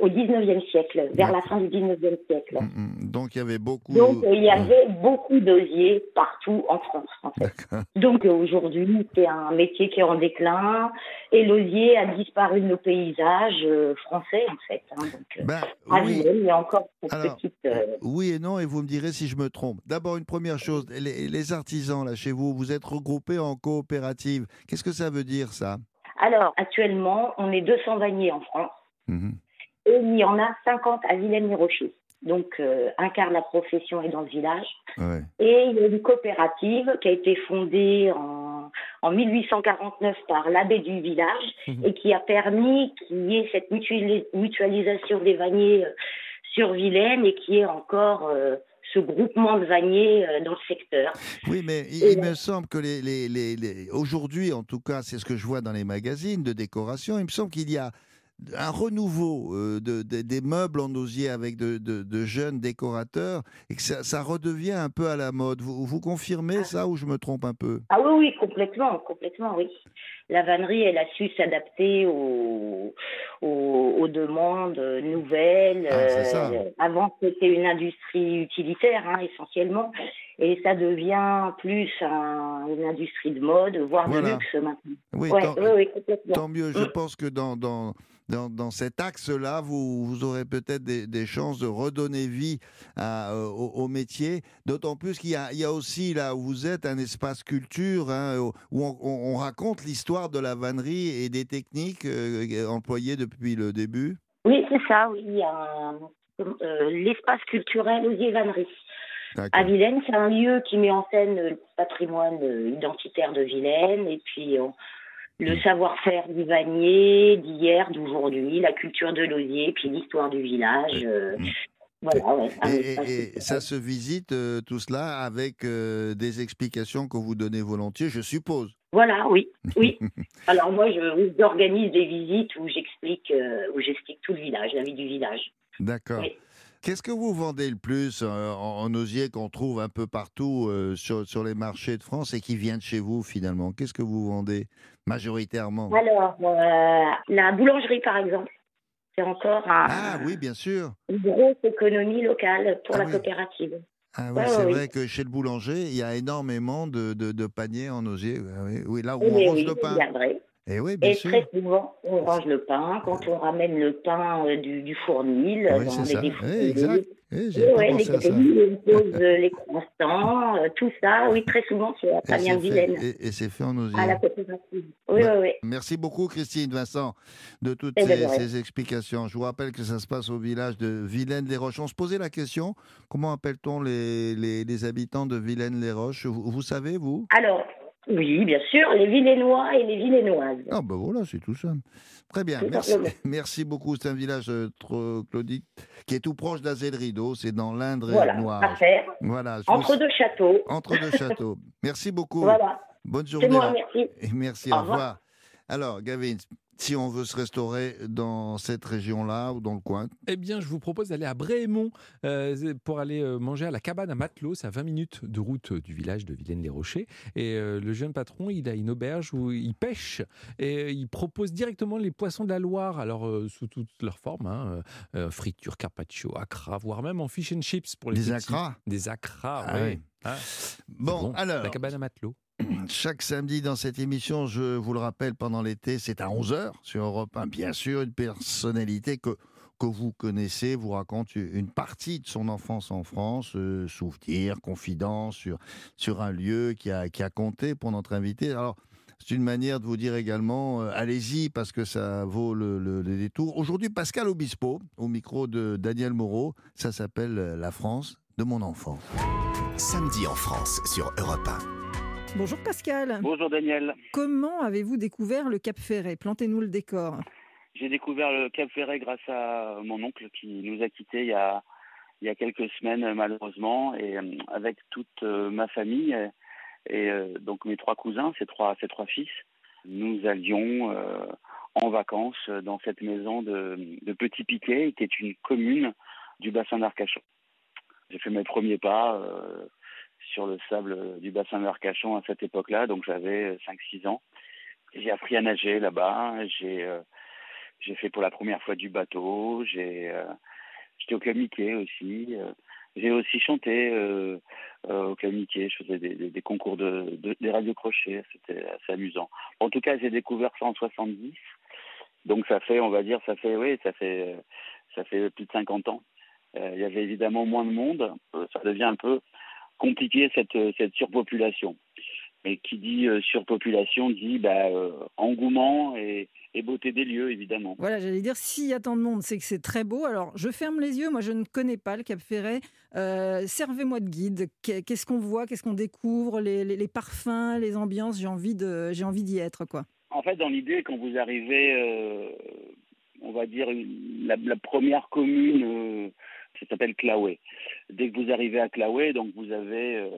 au 19e siècle, vers la fin du 19e siècle. Mm, mm. Donc, il y avait beaucoup... Donc euh, il y avait beaucoup d'osiers partout en France. En fait. D'accord. Donc euh, aujourd'hui, c'est un métier qui est en déclin et l'osier a disparu de nos paysages euh, français en fait. hein. Donc, Ben, oui. Il y a encore cette Alors, petite... euh, Oui et non, et vous me direz si je me trompe. D'abord, une première chose, les, les artisans, là, chez vous, vous êtes regroupés en coopérative. Qu'est-ce que ça veut dire, ça? Alors, actuellement, on est 200 vanniers en France Mhm. Et il y en a 50 à Vilaine-les-Rochers. Donc, euh, un quart de la profession est dans le village. Ouais. Et il y a une coopérative qui a été fondée en, en 1849 par l'abbé du village Mhm. et qui a permis qu'il y ait cette mutuali- mutualisation des vanniers euh, sur Vilaine et qui est encore euh, ce groupement de vanniers euh, dans le secteur. Oui, mais il, Et il là- me semble que les, les- les- les- aujourd'hui, en tout cas, c'est ce que je vois dans les magazines de décoration, il me semble qu'il y a un renouveau euh, de, de- des meubles en osier avec de, jeunes décorateurs et que ça, ça redevient un peu à la mode. Vous, vous confirmez ça ou je me trompe un peu? Ah oui, oui, complètement, complètement, oui. La vannerie, elle a su s'adapter aux, aux, aux demandes nouvelles. Ah. Euh, avant, c'était une industrie utilitaire, hein, essentiellement, et ça devient plus un- une industrie de mode, voire Voilà. de luxe maintenant. Oui, Ouais, tant, oui, oui, complètement. tant mieux. Je Mm. pense que dans, dans, dans, dans cet axe-là, vous, vous aurez peut-être des, des chances de redonner vie à, euh, au, au métier. D'autant plus qu'il y a, il y a aussi, là où vous êtes, un espace culture hein, où on, on- on raconte l'histoire de la vannerie et des techniques euh, employées depuis le début. Oui, c'est ça, oui. Il y a un- euh, l'espace culturel Osier Vannerie. À. Vilaine, c'est un lieu qui met en scène le patrimoine euh, identitaire de Vilaine et puis euh, le savoir-faire du vannier d'hier, d'aujourd'hui, la culture de l'osier, puis l'histoire du village. euh, Mm. voilà, ouais, un Et, et- et ça se visite euh, tout cela avec euh, des explications que vous donnez volontiers, je suppose. Voilà, oui, oui. [LAUGHS] Alors moi, je j'organise des visites où j'explique, euh, où j'explique tout le village, la vie du village. D'accord. Oui. Qu'est-ce que vous vendez le plus en, en osier qu'on trouve un peu partout euh, sur, sur les marchés de France et qui vient de chez vous finalement? Qu'est-ce que vous vendez? Majoritairement Alors, euh, la boulangerie, par exemple, c'est encore un- Ah oui, bien sûr. une grosse économie locale pour Ah la oui. coopérative. Ah oui, Ouais, c'est ouais, oui. vrai que chez le boulanger, il y a énormément de, de- de paniers en osier. Ah oui, oui, là où Oui, on oui, le c'est pain. bien vrai. Et oui, bien Et sûr. très souvent, on range le pain. Quand on ramène le pain euh, du, du fournil, Oui, on c'est met ça. des Oui, fournils. exact. Eh, Oui, ouais, les grilles, on pose euh, les croissants, euh, tout ça. Oui, très souvent, c'est la c'est Vilaine, et- et c'est fait en osier. à la coopérative. Oui, Bah, oui, oui. Merci beaucoup, Christine Vincent, de toutes Eh ces, explications. Je vous rappelle que ça se passe au village de Vilaine-les-Roches. On se posait la question comment appelle-t-on les, les- les habitants de Vilaine-les-Roches? Vous, vous savez, vous? Alors, oui, bien sûr, les Vilainois et les Vilainoises. Ah, ben voilà, c'est tout ça. Très bien, merci, [LAUGHS] merci beaucoup. C'est un village, euh, trop- Claudie, qui est tout proche d'Azé-le-Rideau. C'est dans l'Indre et Voilà, faire. Voilà, Entre deux châteaux. [LAUGHS] entre deux châteaux. Merci beaucoup. Voilà. Bonne C'est journée. moi, merci. Et merci, Au au revoir. revoir. Alors, Gavin, si on veut se restaurer dans cette région-là ou dans le coin, Eh bien, je vous propose d'aller à Brémont euh, pour aller euh, manger à la cabane à Matelot. C'est à 20 minutes de route du village de Vilaine-les-Rochers. Et euh, le jeune patron, il a une auberge où il pêche et euh, il propose directement les poissons de la Loire, alors euh, sous toutes leurs formes, hein, euh, friture, carpaccio, accra, voire même en fish and chips pour les des petits. acras. Des acras, Ah oui. oui. Ah, Bon, bon, alors, La cabane à Matelot. Chaque samedi dans cette émission, je vous le rappelle, pendant l'été, c'est à 11h sur Europe 1. Bien sûr, une personnalité que, que vous connaissez vous raconte une partie de son enfance en France, euh, souvenirs, confidences sur, sur un lieu qui a, qui a compté pour notre invité. Alors, c'est une manière de vous dire également, euh, allez-y parce que ça vaut le, le- le détour. Aujourd'hui, Pascal Obispo, au micro de Daniel Moreau, ça s'appelle euh, La France de mon enfant. Samedi en France sur Europe 1. Bonjour Pascal. Bonjour Daniel. Comment avez-vous découvert le Cap Ferret Plantez-nous le décor. J'ai découvert le Cap Ferret grâce à mon oncle qui nous a quittés il y a, il y a quelques semaines malheureusement et euh, avec toute euh, ma famille et, euh, donc mes trois cousins, ces trois, trois fils, nous allions en vacances dans cette maison de, de Petit Piquet qui est une commune du bassin d'Arcachon. J'ai fait mes premiers pas sur le sable du bassin d'Arcachon à cette époque-là, donc j'avais 5-6 ans. J'ai appris à nager là-bas, j'ai euh, j'ai fait pour la première fois du bateau. J'ai, euh, j'étais au Mickey aussi. euh, j'ai aussi chanté euh, euh, au Mickey. Je faisais des, des, des concours de, de des radios crochets. C'était assez amusant. En tout cas, j'ai découvert ça en 70. Donc ça fait, on va dire, ça fait, oui, ça fait, euh, ça fait plus de 50 ans. Euh, il y avait évidemment moins de monde. Euh, ça devient un peu compliqué cette, cette surpopulation. Mais qui dit euh, surpopulation dit bah, euh, engouement et, et beauté des lieux, évidemment. Voilà, j'allais dire, s'il y a tant de monde, c'est que c'est très beau. Alors, je ferme les yeux, moi je ne connais pas le Cap Ferret. Euh, Servez-moi de guide. Qu'est- Qu'est-ce qu'on voit, qu'est-ce qu'on découvre, les, les- les parfums, les ambiances, j'ai envie d'y être, quoi. En fait, dans l'idée, quand vous arrivez, euh, on va dire, la, la première commune, euh, ça s'appelle Claouet. Dès que vous arrivez à Claouet, donc vous avez euh,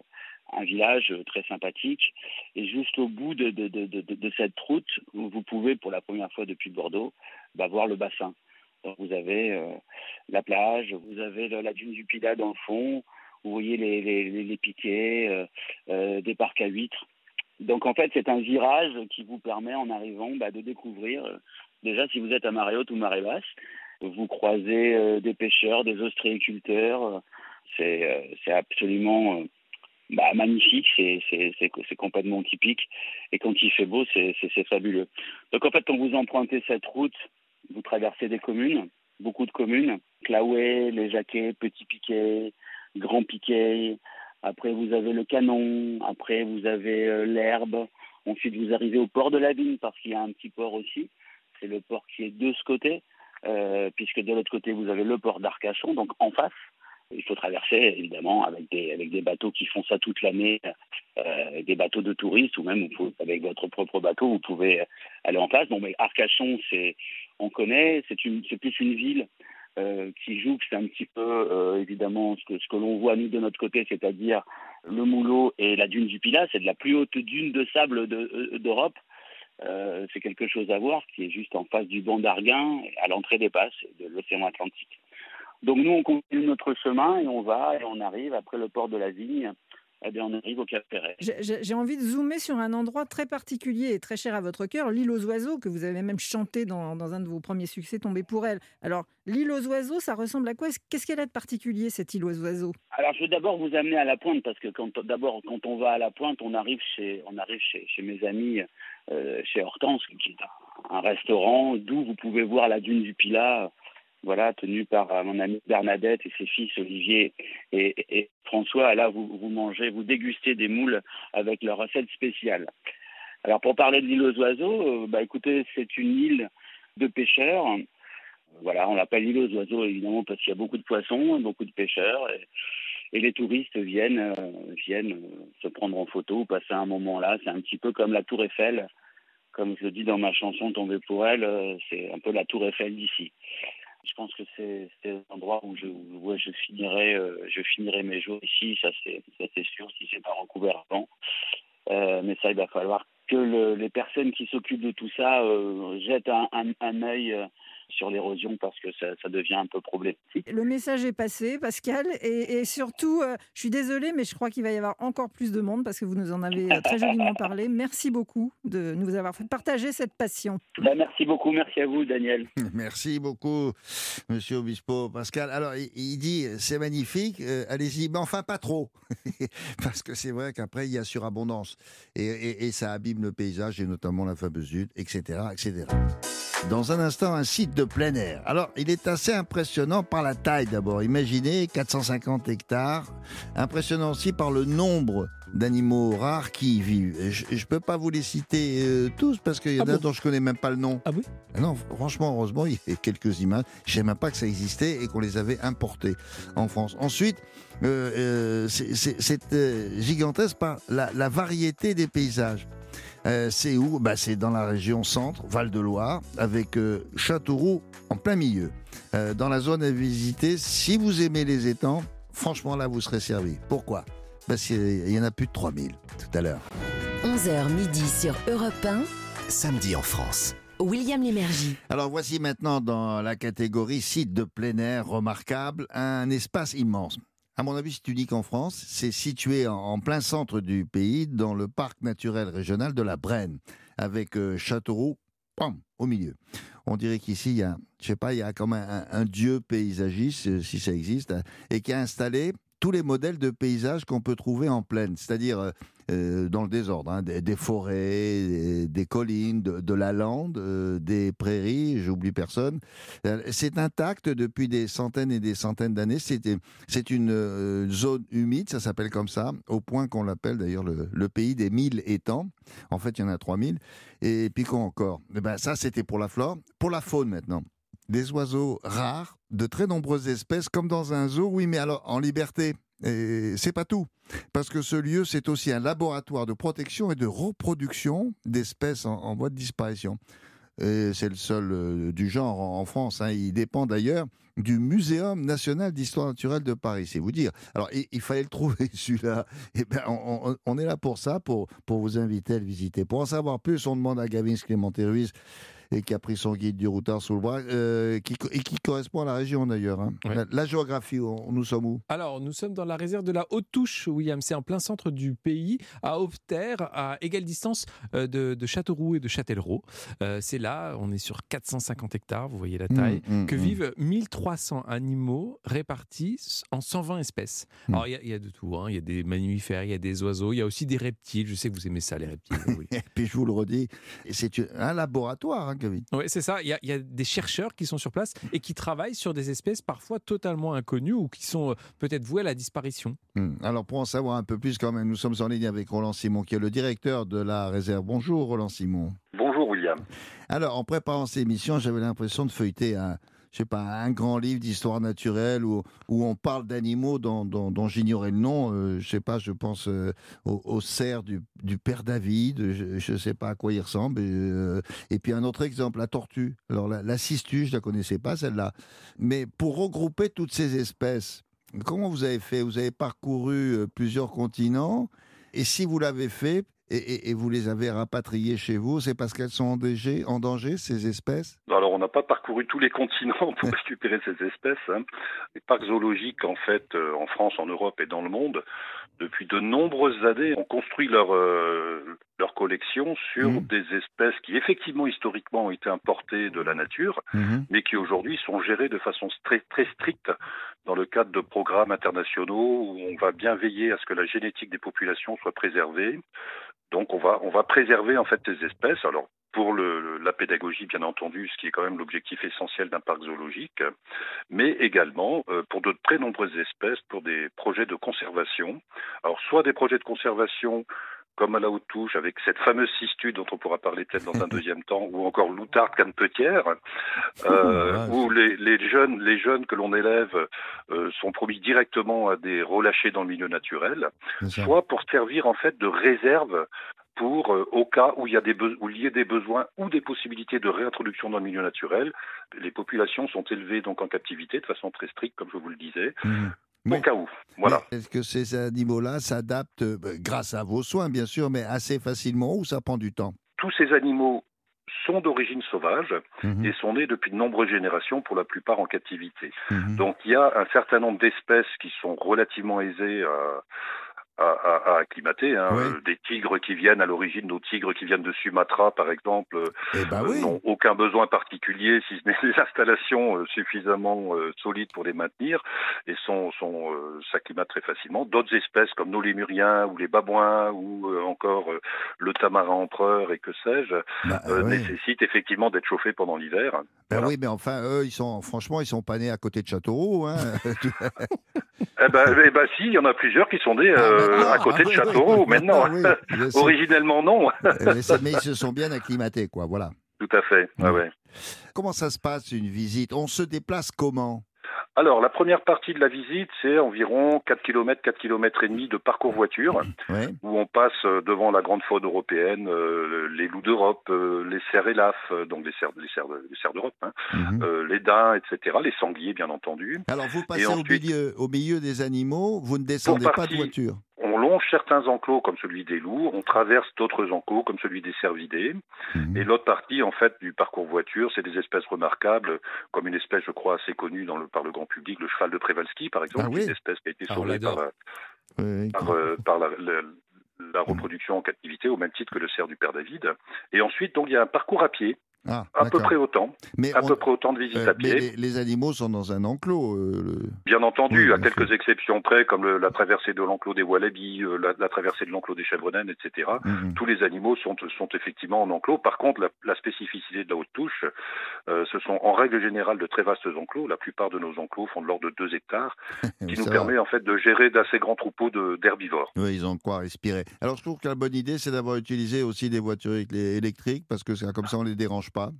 un village euh, très sympathique. Et juste au bout de, cette route, vous pouvez, pour la première fois depuis Bordeaux, bah, voir le bassin. Donc, vous avez euh, la plage, vous avez la, dune du Pilat dans le fond, vous voyez les, piquets, des parcs à huîtres. Donc en fait, c'est un virage qui vous permet en arrivant bah, de découvrir, déjà si vous êtes à marée haute ou marée basse, vous croisez des pêcheurs, des ostréiculteurs, c'est euh, c'est absolument euh, bah, magnifique, c'est complètement typique, et quand il fait beau, c'est fabuleux. Donc en fait, quand vous empruntez cette route, vous traversez des communes, beaucoup de communes, Claouet, Les Jacquets, Petit Piquet, Grand Piquet, après, vous avez le canon. Après, vous avez euh, l'herbe. Ensuite, vous arrivez au port de la Vigne parce qu'il y a un petit port aussi. C'est le port qui est de ce côté, puisque de l'autre côté, vous avez le port d'Arcachon, donc en face. Il faut traverser, évidemment, avec des, avec des bateaux qui font ça toute l'année, euh, des bateaux de touristes, ou même avec votre propre bateau, vous pouvez aller en face. Bon, mais Arcachon, c'est, on connaît, c'est, c'est plus une ville euh, qui joue, c'est un petit peu euh, évidemment ce que, ce que l'on voit nous de notre côté, c'est-à-dire le Moulot et la dune du Pilat, c'est de la plus haute dune de sable de- euh, d'Europe. Euh, c'est quelque chose à voir, qui est juste en face du banc d'Arguin, à l'entrée des passes de l'océan Atlantique. Donc nous, on continue notre chemin et on va et on arrive après le port de la Vigne, eh bien on arrive au Cap Ferret. J'ai- envie de zoomer sur un endroit très particulier et très cher à votre cœur, l'île aux oiseaux, que vous avez même chanté dans, dans un de vos premiers succès, Tombé pour elle. Alors, l'île aux oiseaux, ça ressemble à quoi? Qu'est-ce qu'elle a de particulier, cette île aux oiseaux? Alors, je vais d'abord vous amener à la pointe parce que d'abord quand on va à la pointe, on arrive chez on arrive chez, chez mes amis euh, chez Hortense, qui est un, un restaurant d'où vous pouvez voir la dune du Pilat, voilà, tenue par euh, mon ami Bernadette et ses fils Olivier et, François. Là, vous, mangez, vous dégustez des moules avec leur recette spéciale. Alors, pour parler de l'île aux oiseaux, euh, bah écoutez, c'est une île de pêcheurs. Voilà, on l'appelle l'île aux oiseaux évidemment parce qu'il y a beaucoup de poissons, beaucoup de pêcheurs. Et, les touristes viennent, euh, viennent se prendre en photo, passer un moment là. C'est un petit peu comme la Tour Eiffel, comme je le dis dans ma chanson Tombé pour elle, c'est un peu la Tour Eiffel d'ici. Je pense que c'est l'endroit où euh, je finirai mes jours ici. Ça c'est sûr si c'est pas recouvert avant. Euh, mais ça, il va falloir que le- les personnes qui s'occupent de tout ça euh, jettent un, un, un œil sur l'érosion parce que ça, ça devient un peu problématique. Le message est passé, Pascal, et, et surtout, euh, je suis désolée, mais je crois qu'il va y avoir encore plus de monde parce que vous nous en avez euh, très joliment parlé. Merci beaucoup de nous avoir fait partager cette passion. Ben, merci beaucoup, merci à vous, Daniel. [LAUGHS] Merci beaucoup, Monsieur Obispo. Pascal, alors il, il dit c'est magnifique, euh, allez-y, mais enfin pas trop, [LAUGHS] parce que c'est vrai qu'après il y a surabondance et, et- et ça abîme le paysage et notamment la fameuse hutte, etc., etc. Dans un instant, un site de plein air. Alors, il est assez impressionnant par la taille d'abord. Imaginez 450 hectares. Impressionnant aussi par le nombre d'animaux rares qui y vivent. Je ne peux pas vous les citer euh, tous parce qu'il y en Ah a bon dont je connais même pas le nom. Ah oui? Ah Non, franchement, heureusement, il y a quelques images. Je ne même pas que ça existait et qu'on les avait importées en France. Ensuite, euh, euh, c'est- euh, gigantesque par la, la variété des paysages. Euh, c'est où bah, C'est dans la région centre, Val-de-Loire, avec euh, Châteauroux en plein milieu. Euh, dans la zone à visiter, si vous aimez les étangs, franchement là, vous serez servi. Pourquoi? Parce qu'il y en a plus de 3000 tout à l'heure. 11h midi sur Europe 1. Samedi en France. William Lémergie. Alors voici maintenant dans la catégorie site de plein air remarquable un espace immense. À mon avis, c'est unique en France. C'est situé en, plein centre du pays, dans le parc naturel régional de la Brenne, avec euh, Châteauroux, au milieu. On dirait qu'ici, il y a, je sais pas, il y a comme un, un- dieu paysagiste, euh, si ça existe, et qui a installé tous les modèles de paysages qu'on peut trouver en plaine, c'est-à-dire euh, dans le désordre, hein, des, forêts, des, collines, de, la lande, euh, des prairies, j'oublie personne. Euh, c'est intact depuis des centaines et des centaines d'années. C'est une zone humide, ça s'appelle comme ça, au point qu'on l'appelle d'ailleurs le, pays des mille étangs. En fait, il y en a 3000. Et puis quoi encore? Eh ben, Ça, c'était pour la flore. Pour la faune maintenant des oiseaux rares, de très nombreuses espèces, comme dans un zoo, oui, mais alors en liberté. Et c'est pas tout, parce que ce lieu, c'est aussi un laboratoire de protection et de reproduction d'espèces en, voie de disparition. C'est le seul euh, du genre en, France. Hein. Il dépend d'ailleurs du Muséum national d'histoire naturelle de Paris, c'est vous dire. Alors, il, fallait le trouver, [LAUGHS] celui-là. Eh ben, on, est là pour ça, pour, pour vous inviter à le visiter. Pour en savoir plus, on demande à Gavin Clémenté Ruiz et qui a pris son guide du routard sous le bras, euh, qui, et qui correspond à la région d'ailleurs. Hein. La, géographie, nous sommes où? Alors, nous sommes dans la réserve de la Haute-Touche, William. C'est en plein centre du pays, à Haute-Terre, à égale distance euh, de, Châteauroux et de Châtellerault. Euh, c'est là, on est sur 450 hectares, vous voyez la mmh, taille, mmh, que mmh. vivent 1300 animaux répartis en 120 espèces. Alors, il y, a de tout. Hein. Il y a des mammifères, il y a des oiseaux, il y a aussi des reptiles. Je sais que vous aimez ça, les reptiles. [LAUGHS] et puis, je vous le redis, c'est un laboratoire. Hein, oui, c'est ça. Il y, a, des chercheurs qui sont sur place et qui travaillent sur des espèces parfois totalement inconnues ou qui sont euh, peut-être vouées à la disparition. Hmm. Alors, pour en savoir un peu plus, quand même, nous sommes en ligne avec Roland Simon, qui est le directeur de la réserve. Bonjour, Roland Simon. Bonjour, William. Alors, en préparant ces émissions, j'avais l'impression de feuilleter un je sais pas, un grand livre d'histoire naturelle où, où on parle d'animaux dont, j'ignorais le nom. Euh, je sais pas, je pense euh, au, cerf du, père David. Je ne sais pas à quoi il ressemble. Et, euh, et, puis un autre exemple, la tortue. Alors la, la cistue, je la connaissais pas celle-là. Mais pour regrouper toutes ces espèces, comment vous avez fait? Vous avez parcouru plusieurs continents. Et si vous l'avez fait, et, vous les avez rapatriées chez vous, c'est parce qu'elles sont en danger, en danger, ces espèces? Alors, on n'a pas parcouru tous les continents pour [LAUGHS] récupérer ces espèces. Hein. Les parcs zoologiques, en fait, euh, en France, en Europe et dans le monde, depuis de nombreuses années, ont construit leur, euh, leur collection sur mmh. des espèces qui, effectivement, historiquement, ont été importées de la nature, mmh. mais qui aujourd'hui sont gérées de façon très, très stricte dans le cadre de programmes internationaux où on va bien veiller à ce que la génétique des populations soit préservée, donc on va on va préserver en fait ces espèces. Alors pour la pédagogie, bien entendu, ce qui est quand même l'objectif essentiel d'un parc zoologique, mais également euh, pour de très nombreuses espèces, pour des projets de conservation. Alors, soit des projets de conservation comme à la haute touche, avec cette fameuse cistue dont on pourra parler peut-être dans un [LAUGHS] deuxième temps, ou encore l'outarde canepetière, euh, où les, les, jeunes, les jeunes que l'on élève euh, sont promis directement à des relâchés dans le milieu naturel, soit pour servir en fait de réserve pour euh, au cas où il y a des où il y a des besoins ou des possibilités de réintroduction dans le milieu naturel. Les populations sont élevées donc en captivité de façon très stricte, comme je vous le disais. Mmh. Au cas où. Voilà. Est-ce que ces animaux-là s'adaptent, euh, grâce à vos soins bien sûr, mais assez facilement ou ça prend du temps? Tous ces animaux sont d'origine sauvage mhm. et sont nés depuis de nombreuses générations, pour la plupart en captivité. Mhm. Donc il y a un certain nombre d'espèces qui sont relativement aisées à, à, à, acclimater. Hein. Euh, des tigres qui viennent à l'origine, nos tigres qui viennent de Sumatra, par exemple, eh ben euh, n'ont aucun besoin particulier, si ce n'est [LAUGHS] des installations euh, suffisamment solides pour les maintenir, et sont, sont s'acclimatent très facilement. D'autres espèces comme nos lémuriens ou les babouins ou encore le tamarin empereur et que sais-je bah, nécessitent effectivement d'être chauffés pendant l'hiver. Ben oui, mais enfin eux, ils sont franchement, ils sont pas nés à côté de Châteauroux. Hein. [LAUGHS] [LAUGHS] eh, ben, eh ben, si, il y en a plusieurs qui sont nés. Ah, euh, à côté de ah, Châteauroux maintenant. [LAUGHS] Originellement non. mais, ils se sont bien acclimatés, quoi. Voilà. Tout à fait. Ouais. Comment ça se passe une visite? On se déplace comment? Alors, la première partie de la visite, c'est environ 4 km, 4 km et demi de parcours voiture, où on passe euh, devant la grande faune européenne, euh, les loups d'Europe, les cerfs et lafs, donc les cerfs, les cerfs, les cerfs d'Europe, hein, mhm. les daims, etc., les sangliers, bien entendu. Alors, vous passez au, milieu, au milieu des animaux, vous ne descendez pas de voiture? On longe certains enclos comme celui des loups, on traverse d'autres enclos comme celui des cervidés. Mhm. Et l'autre partie, en fait, du parcours voiture, c'est des espèces remarquables, comme une espèce, je crois, assez connue dans le, par le grand public, le cheval de Prévalski, par exemple, ah une espèce qui a été ah, sauvée par, euh, par, la, la, reproduction en captivité, au même titre que le cerf du père David. Et ensuite, donc, il y a un parcours à pied Ah, À peu près autant. Mais, À on- peu près autant de visites euh, à mais pied. les, les animaux sont dans un enclos. euh, le- Bien entendu, Oui, à quelques exceptions près, comme le- la traversée de l'enclos des wallabies, euh, la, la traversée de l'enclos des chèvres naines, etc. Mhm. Tous les animaux sont, sont effectivement en enclos. Par contre, la, la spécificité de la haute touche, euh, ce sont en règle générale de très vastes enclos. La plupart de nos enclos font de l'ordre de 2 hectares, [LAUGHS] qui nous va. permet en fait de gérer d'assez grands troupeaux d'herbivores. Oui, ils ont de quoi respirer. Alors, je trouve que la bonne idée, c'est d'avoir utilisé aussi des voitures électriques, parce que comme ça, on les dérange pas.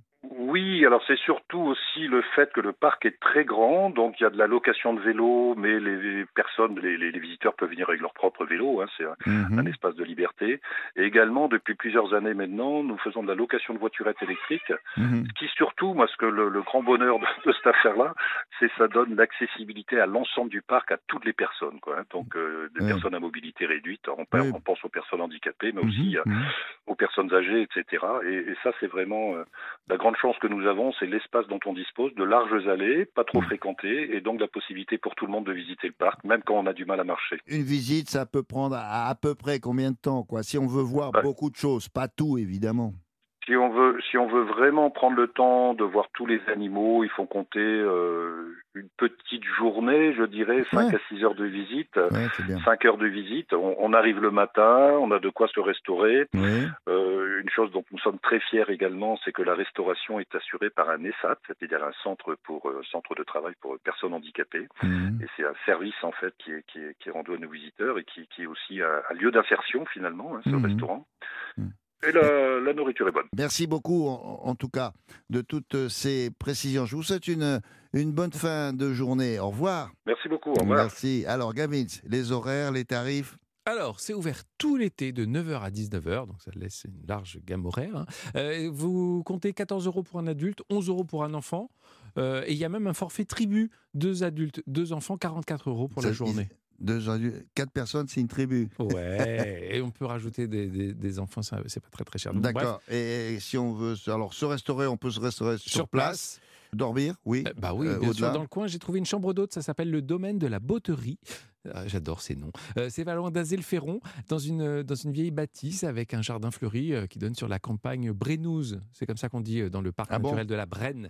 Oui, alors c'est surtout aussi le fait que le parc est très grand, donc il y a de la location de vélos, mais les personnes, les, les- les visiteurs peuvent venir avec leur propre vélo, hein, c'est un, Mhm. un espace de liberté. Et également, depuis plusieurs années maintenant, nous faisons de la location de voiturettes électriques, Mhm. ce qui surtout, moi, ce que le, le grand bonheur de, de cette affaire-là, c'est ça donne l'accessibilité à l'ensemble du parc à toutes les personnes, quoi. hein. Donc, euh, des personnes à mobilité réduite, on, pense aux personnes handicapées, mais Mhm. aussi euh, aux personnes âgées, etc. Et, et ça, c'est vraiment euh, la grande chance que nous avons, c'est l'espace dont on dispose, de larges allées, pas trop Mm. fréquentées, et donc la possibilité pour tout le monde de visiter le parc, même quand on a du mal à marcher. Une visite, ça peut prendre à, à peu près combien de temps, quoi Si on veut voir beaucoup de choses, pas tout, évidemment. Si on veut, si on veut vraiment prendre le temps de voir tous les animaux, il faut compter euh, une petite journée, je dirais, 5 Ouais. à 6 heures de visite. Ouais, c'est bien. 5 heures de visite, on, on arrive le matin, on a de quoi se restaurer. Euh, une chose dont nous sommes très fiers également, c'est que la restauration est assurée par un ESAT, c'est-à-dire un centre pour euh, centre de travail pour personnes handicapées. Mhm. Et c'est un service en fait qui est, qui est, qui est rendu à nos visiteurs et qui, qui est aussi un, un lieu d'insertion finalement, hein, ce Mhm. restaurant. Mhm. Et la, la nourriture est bonne. Merci beaucoup, en, en tout cas, de toutes ces précisions. Je vous souhaite une, une bonne fin de journée. Au revoir. Merci beaucoup. Au revoir. Merci. Alors, Gavin, les horaires, les tarifs Alors, c'est ouvert tout l'été de 9h à 19h, donc ça laisse une large gamme horaire. hein. Euh, vous comptez 14 euros pour un adulte, 11 euros pour un enfant, euh, et il y a même un forfait tribu, deux adultes, deux enfants, 44 euros pour la journée. Deux quatre personnes, c'est une tribu. Ouais, [LAUGHS] et on peut rajouter des, des- des enfants, c'est pas très très cher. D'accord. Et si on veut se- alors se restaurer, on peut se restaurer sur, place. Dormir, oui. Euh, Bah oui, Euh, bien sûr. Dans le coin, j'ai trouvé une chambre d'hôte. Ça s'appelle le domaine de la Botterie. Ah, J'adore ces noms. Euh, c'est pas loin d'Azel-Ferron, dans une, euh, dans une vieille bâtisse avec un jardin fleuri euh, qui donne sur la campagne brénouse. C'est comme ça qu'on dit euh, dans le parc Ah bon naturel de la Brenne.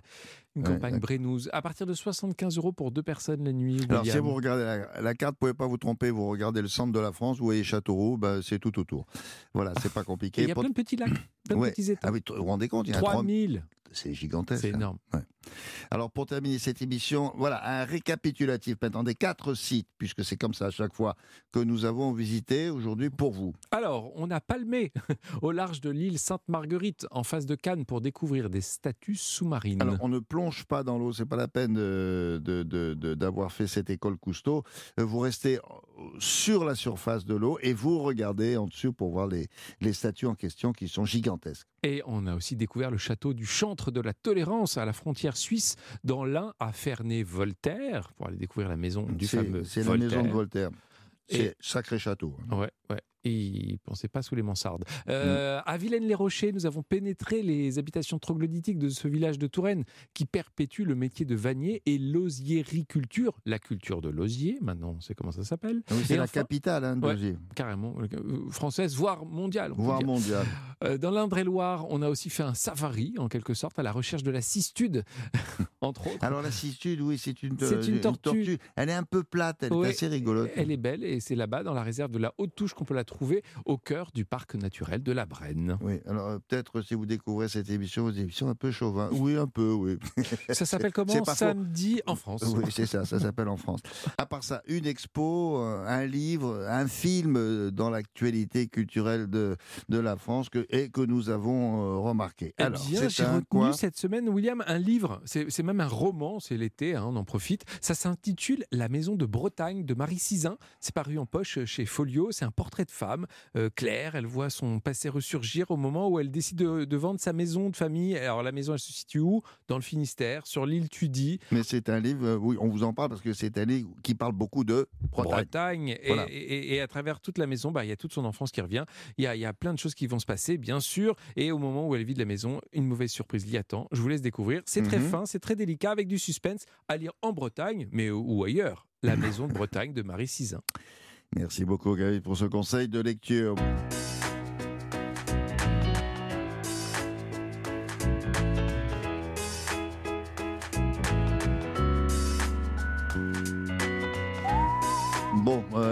Une Ouais, campagne ouais. À partir de 75 euros pour deux personnes la nuit. Alors, si vous regardez la, la carte, vous pouvez pas vous tromper. Vous regardez le centre de la France, vous voyez Châteauroux, bah, c'est tout autour. Voilà, c'est pas compliqué. il y a plein de petits lacs, plein de Ouais. petits étangs. Ah oui, vous vous rendez compte, il y a 3000. 3000 C'est gigantesque. C'est hein. énorme. Alors, pour terminer cette émission, voilà, un récapitulatif maintenant des quatre sites, puisque c'est comme ça à chaque fois, que nous avons visité aujourd'hui pour vous. Alors, on a palmé [LAUGHS] au large de l'île Sainte-Marguerite, en face de Cannes, pour découvrir des statues sous-marines. Alors, on ne plonge pas dans l'eau, c'est pas la peine de- de- de- de- d'avoir fait cette école Cousteau. Euh, Vous restez euh, sur la surface de l'eau et vous regardez en dessous pour voir les, les statues en question qui sont gigantesques. Et on a aussi découvert le château du Chantre de la Tolérance à la frontière suisse, dans l'Ain, à Ferney-Voltaire, pour aller découvrir la maison du fameux c'est la Voltaire. maison de Voltaire. C'est Et- sacré château. hein. Ouais, ouais. Et il pensait pas sous les mansardes. Euh, À Vilaine-les-Rochers, nous avons pénétré les habitations troglodytiques de ce village de Touraine qui perpétue le métier de vannier et l'osiericulture, la culture de l'osier. Maintenant, on sait comment ça s'appelle. Ah oui, c'est la enfin- capitale hein, de Ouais. Losier, Carrément euh, française, voire mondiale. on voire mondiale. Euh, Dans l'Indre-et-Loire, on a aussi fait un safari, en quelque sorte, à la recherche de la cistude, [LAUGHS] entre autres. Alors la cistude, oui, c'est une, tortue. Elle est un peu plate, elle Ouais, est assez rigolote. Elle est belle et c'est là-bas, dans la réserve de la Haute-Touche, qu'on peut la trouver au cœur du parc naturel de la Brenne. Oui, alors euh, peut-être si vous découvrez cette émission, vous émissions un peu chauvin. Oui, un peu, oui. Ça s'appelle [LAUGHS] comment? Faux. Samedi en France. Oui, c'est ça, ça s'appelle en France. À part ça, une expo, euh, un livre, un film euh, dans l'actualité culturelle de, de la France que, et que nous avons remarqué. Eh Alors, j'ai retenu quoi cette semaine, William, un livre. C'est même un roman, c'est l'été, hein, on en profite. Ça s'intitule La maison de Bretagne de Marie Sizun. C'est paru en poche chez Folio. C'est un portrait de femme. Euh, Claire, elle voit son passé ressurgir au moment où elle décide de, de vendre sa maison de famille. Alors, la maison, elle se situe où? Dans le Finistère, sur l'île Tudy. Mais c'est un livre, euh, oui, on vous en parle parce que c'est un livre qui parle beaucoup de Bretagne. Bretagne. Et, Voilà. et- et- et à travers toute la maison, bah, il y a toute son enfance qui revient. Il y, a, il y a plein de choses qui vont se passer, bien sûr. Et au moment où elle vide la maison, une mauvaise surprise l'y attend. Je vous laisse découvrir. C'est très Mhm. fin, c'est très délicat, avec du suspense à lire en Bretagne, mais ou ailleurs. La [LAUGHS] maison de Bretagne de Marie Sizun. Merci beaucoup, Gaël, pour ce conseil de lecture.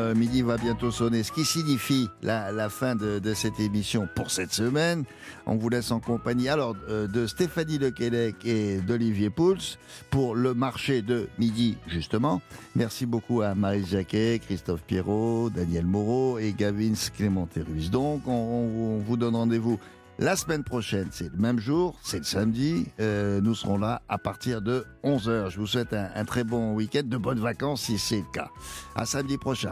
Euh, midi va bientôt sonner, ce qui signifie la, fin de, cette émission pour cette semaine. On vous laisse en compagnie alors euh, de Stéphanie Lequelec et d'Olivier Pouls pour le marché de midi, justement. Merci beaucoup à Marie Jacquet, Christophe Pierrot, Daniel Moreau et Gavin Clémenterus. Donc, on, vous donne rendez-vous la semaine prochaine, c'est le même jour, c'est le samedi. Euh, nous serons là à partir de 11h. Je vous souhaite un très bon week-end, de bonnes vacances si c'est le cas. À samedi prochain.